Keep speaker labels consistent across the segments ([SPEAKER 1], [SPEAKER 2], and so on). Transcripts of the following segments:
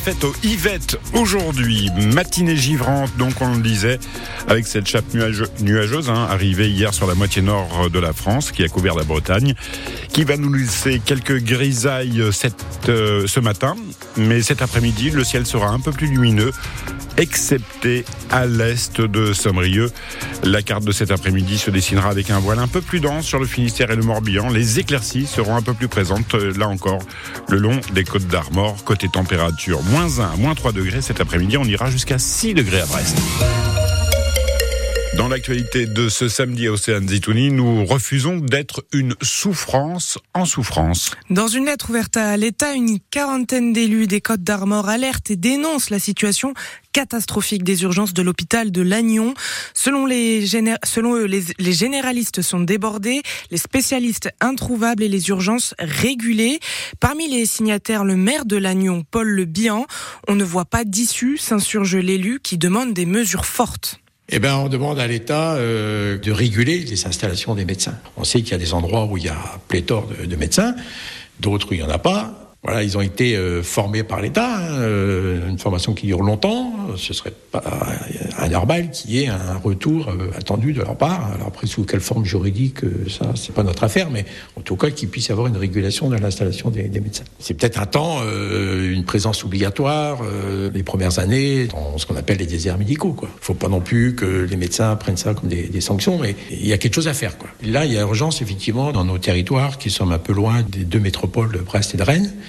[SPEAKER 1] fête au Yvette aujourd'hui. Matinée givrante, donc on le disait, avec cette chape nuageuse hein, arrivée hier sur la moitié nord de la France, qui a couvert la Bretagne, qui va nous laisser quelques grisailles cette, euh, ce matin. Mais cet après-midi, le ciel sera un peu plus lumineux excepté à l'est de Sombrieux. La carte de cet après-midi se dessinera avec un voile un peu plus dense sur le Finistère et le Morbihan. Les éclaircies seront un peu plus présentes, euh, là encore, le long des côtes d'Armor. Côté température, moins 1 moins 3 degrés cet après-midi. On ira jusqu'à 6 degrés à Brest. Dans l'actualité de ce samedi à Océane Zitouni, nous refusons d'être une souffrance en souffrance.
[SPEAKER 2] Dans une lettre ouverte à l'État, une quarantaine d'élus des Côtes d'Armor alertent et dénoncent la situation catastrophique des urgences de l'hôpital de Lannion. Selon, les eux, les, les, généralistes sont débordés, les spécialistes introuvables et les urgences régulées. Parmi les signataires, le maire de Lannion, Paul Le Bihan. On ne voit pas d'issue, s'insurge l'élu qui demande des mesures fortes.
[SPEAKER 3] Eh bien, on demande à l'État euh, de réguler les installations des médecins. On sait qu'il y a des endroits où il y a pléthore de, de médecins, d'autres où il n'y en a pas. Voilà, ils ont été euh, formés par l'État, hein, euh, une formation qui dure longtemps. Ce serait pas anormal qu'il y ait un retour euh, attendu de leur part. Alors après, sous quelle forme juridique, euh, ça, c'est pas notre affaire, mais en tout cas, qu'il puisse y avoir une régulation de l'installation des, des, médecins. C'est peut-être un temps, euh, une présence obligatoire les premières années dans ce qu'on appelle les déserts médicaux. Quoi. Faut pas non plus que les médecins prennent ça comme des, des sanctions, mais il y a quelque chose à faire. Quoi. Là, il y a urgence effectivement dans nos territoires qui sont un peu loin des deux métropoles de Brest et de Rennes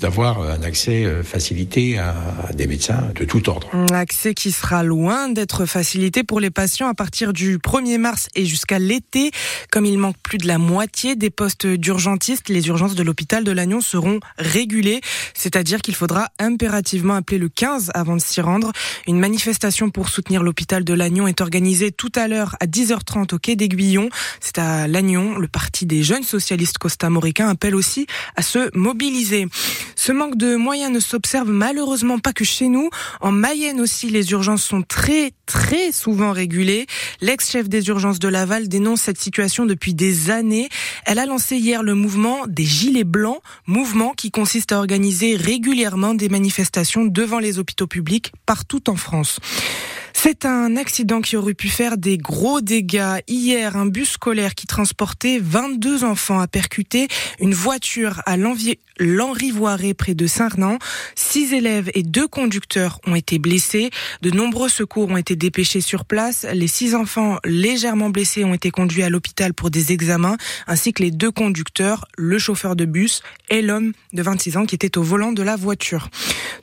[SPEAKER 3] d'avoir un accès euh, facilité à, des médecins de tout ordre.
[SPEAKER 2] Un accès qui sera loin d'être facilité pour les patients à partir du 1er mars et jusqu'à l'été. Comme il manque plus de la moitié des postes d'urgentistes, les urgences de l'hôpital de Lannion seront régulées, c'est-à-dire qu'il faudra impérativement appeler le 15 avant de s'y rendre. Une manifestation pour soutenir l'hôpital de Lannion est organisée tout à l'heure à 10h30 au quai d'Aiguillon. C'est à Lannion, le parti des jeunes socialistes costamoricains appelle aussi à se mobiliser. Ce manque de moyens ne s'observe malheureusement pas que chez nous. En Mayenne aussi, les urgences sont très, très souvent régulées. L'ex-chef des urgences de Laval dénonce cette situation depuis des années. Elle a lancé hier le mouvement des Gilets Blancs, mouvement qui consiste à organiser régulièrement des manifestations devant les hôpitaux publics partout en France. C'est un accident qui aurait pu faire des gros dégâts. Hier, un bus scolaire qui transportait 22 enfants a percuté une voiture à l'Henri-Voiré près de Saint-Renan. Six élèves et deux conducteurs ont été blessés. De nombreux secours ont été dépêchés sur place. Les six enfants légèrement blessés ont été conduits à l'hôpital pour des examens, ainsi que les deux conducteurs, le chauffeur de bus et l'homme de 26 ans qui était au volant de la voiture.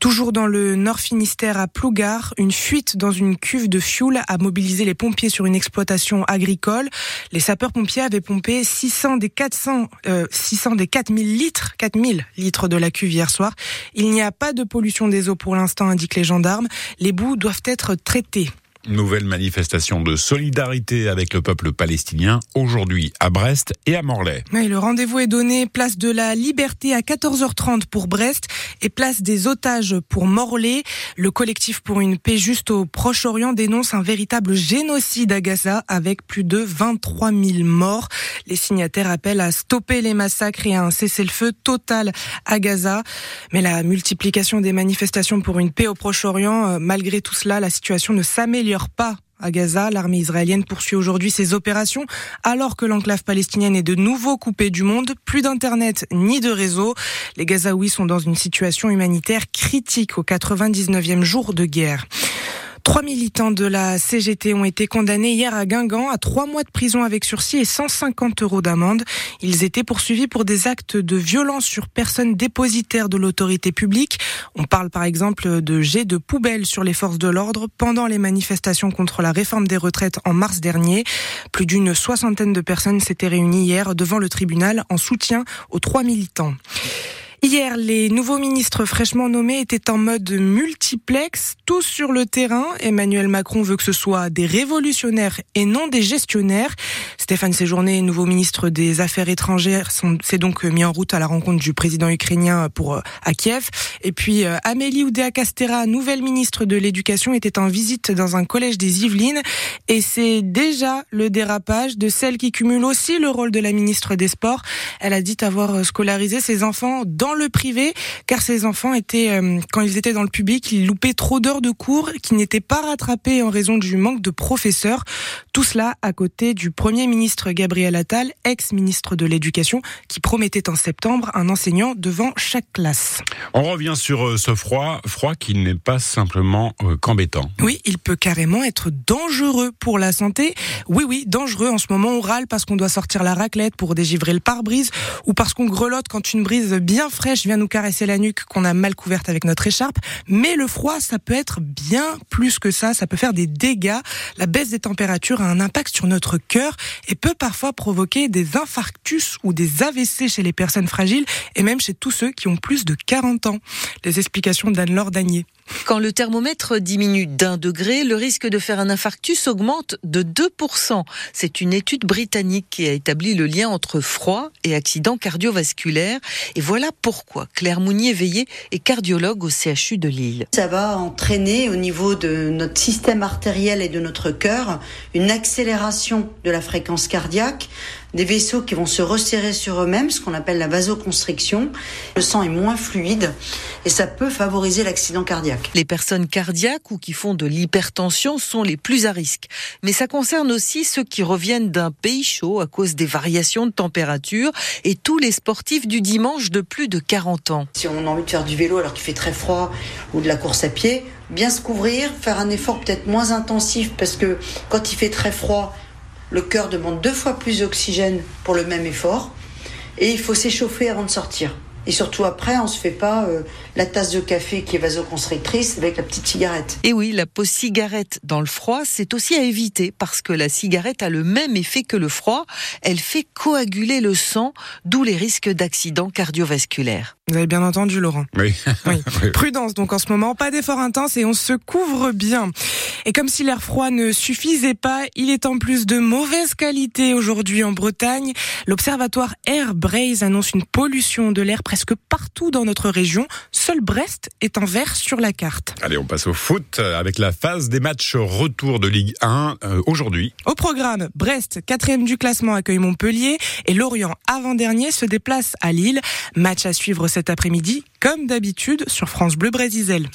[SPEAKER 2] Toujours dans le Nord Finistère à Plougar, une fuite dans une cuve de fioul a mobilisé les pompiers sur une exploitation agricole. Les sapeurs-pompiers avaient pompé 600 des 400, euh, 600 des 4000 litres, 4000 litres de la cuve hier soir. Il n'y a pas de pollution des eaux pour l'instant, indiquent les gendarmes. Les boues doivent être traitées.
[SPEAKER 1] Nouvelle manifestation de solidarité avec le peuple palestinien aujourd'hui à Brest et à Morlaix.
[SPEAKER 2] Le rendez-vous est donné place de la Liberté à 14h30 pour Brest et place des otages pour Morlaix. Le collectif pour une paix juste au Proche-Orient dénonce un véritable génocide à Gaza avec plus de 23 000 morts. Les signataires appellent à stopper les massacres et à un cessez-le-feu total à Gaza. Mais la multiplication des manifestations pour une paix au Proche-Orient, euh, malgré tout cela, la situation ne s'améliore pas à Gaza. L'armée israélienne poursuit aujourd'hui ses opérations alors que l'enclave palestinienne est de nouveau coupée du monde. Plus d'internet ni de réseau. Les Gazaouis sont dans une situation humanitaire critique au 99e jour de guerre. Trois militants de la CGT ont été condamnés hier à Guingamp à trois mois de prison avec sursis et 150 euros d'amende. Ils étaient poursuivis pour des actes de violence sur personnes dépositaires de l'autorité publique. On parle par exemple de jets de poubelles sur les forces de l'ordre pendant les manifestations contre la réforme des retraites en mars dernier. Plus d'une soixantaine de personnes s'étaient réunies hier devant le tribunal en soutien aux trois militants. Hier, les nouveaux ministres fraîchement nommés étaient en mode multiplex, tous sur le terrain. Emmanuel Macron veut que ce soit des révolutionnaires et non des gestionnaires. Stéphane Séjourné, nouveau ministre des Affaires étrangères, s'est donc mis en route à la rencontre du président ukrainien pour euh, à Kiev. Et puis euh, Amélie Oudéa-Castera, nouvelle ministre de l'Éducation, était en visite dans un collège des Yvelines. Et c'est déjà le dérapage de celle qui cumule aussi le rôle de la ministre des Sports. Elle a dit avoir scolarisé ses enfants dans le privé, car ces enfants étaient, euh, quand ils étaient dans le public, ils loupaient trop d'heures de cours qui n'étaient pas rattrapées en raison du manque de professeurs. Tout cela à côté du Premier ministre Gabriel Attal, ex-ministre de l'Éducation, qui promettait en septembre un enseignant devant chaque classe.
[SPEAKER 1] On revient sur euh, ce froid, froid qui n'est pas simplement euh, qu'embêtant.
[SPEAKER 2] Oui, il peut carrément être dangereux pour la santé. Oui, oui, dangereux. En ce moment, on râle parce qu'on doit sortir la raclette pour dégivrer le pare-brise ou parce qu'on grelotte quand une brise bien fraîche vient nous caresser la nuque qu'on a mal couverte avec notre écharpe. Mais le froid, ça peut être bien plus que ça. Ça peut faire des dégâts. La baisse des températures a un impact sur notre cœur et peut parfois provoquer des infarctus ou des AVC chez les personnes fragiles et même chez tous ceux qui ont plus de 40 ans. Les explications d'Anne-Laure Dagnier.
[SPEAKER 4] Quand le thermomètre diminue d'un degré, le risque de faire un infarctus augmente de 2%. C'est une étude britannique qui a établi le lien entre froid et accident cardiovasculaire. Et voilà pourquoi Claire Mounier-Veillé est cardiologue au CHU de Lille.
[SPEAKER 5] Ça va entraîner au niveau de notre système artériel et de notre cœur une accélération de la fréquence cardiaque, des vaisseaux qui vont se resserrer sur eux-mêmes, ce qu'on appelle la vasoconstriction. Le sang est moins fluide et ça peut favoriser l'accident cardiaque.
[SPEAKER 4] Les personnes cardiaques ou qui font de l'hypertension sont les plus à risque. Mais ça concerne aussi ceux qui reviennent d'un pays chaud à cause des variations de température et tous les sportifs du dimanche de plus de 40 ans.
[SPEAKER 5] Si on a envie de faire du vélo alors qu'il fait très froid ou de la course à pied, bien se couvrir, faire un effort peut-être moins intensif parce que quand il fait très froid, le cœur demande deux fois plus d'oxygène pour le même effort. Et il faut s'échauffer avant de sortir. Et surtout après, on se fait pas euh, la tasse de café qui est vasoconstrictrice avec la petite cigarette.
[SPEAKER 4] Et oui, la pause cigarette dans le froid, c'est aussi à éviter parce que la cigarette a le même effet que le froid. Elle fait coaguler le sang, d'où les risques d'accidents cardiovasculaires.
[SPEAKER 2] Vous avez bien entendu, Laurent.
[SPEAKER 1] Oui.
[SPEAKER 2] oui. Prudence donc en ce moment, pas d'effort intense et on se couvre bien. Et comme si l'air froid ne suffisait pas, il est en plus de mauvaise qualité aujourd'hui en Bretagne. L'observatoire Air Braze annonce une pollution de l'air presque partout dans notre région. Seul Brest est en vert sur la carte.
[SPEAKER 1] Allez, on passe au foot avec la phase des matchs retour de Ligue 1 euh, aujourd'hui.
[SPEAKER 2] Au programme, Brest, quatrième du classement, accueille Montpellier et Lorient, avant-dernier, se déplace à Lille. Match à suivre cet après-midi, comme d'habitude, sur France Bleu Brésil.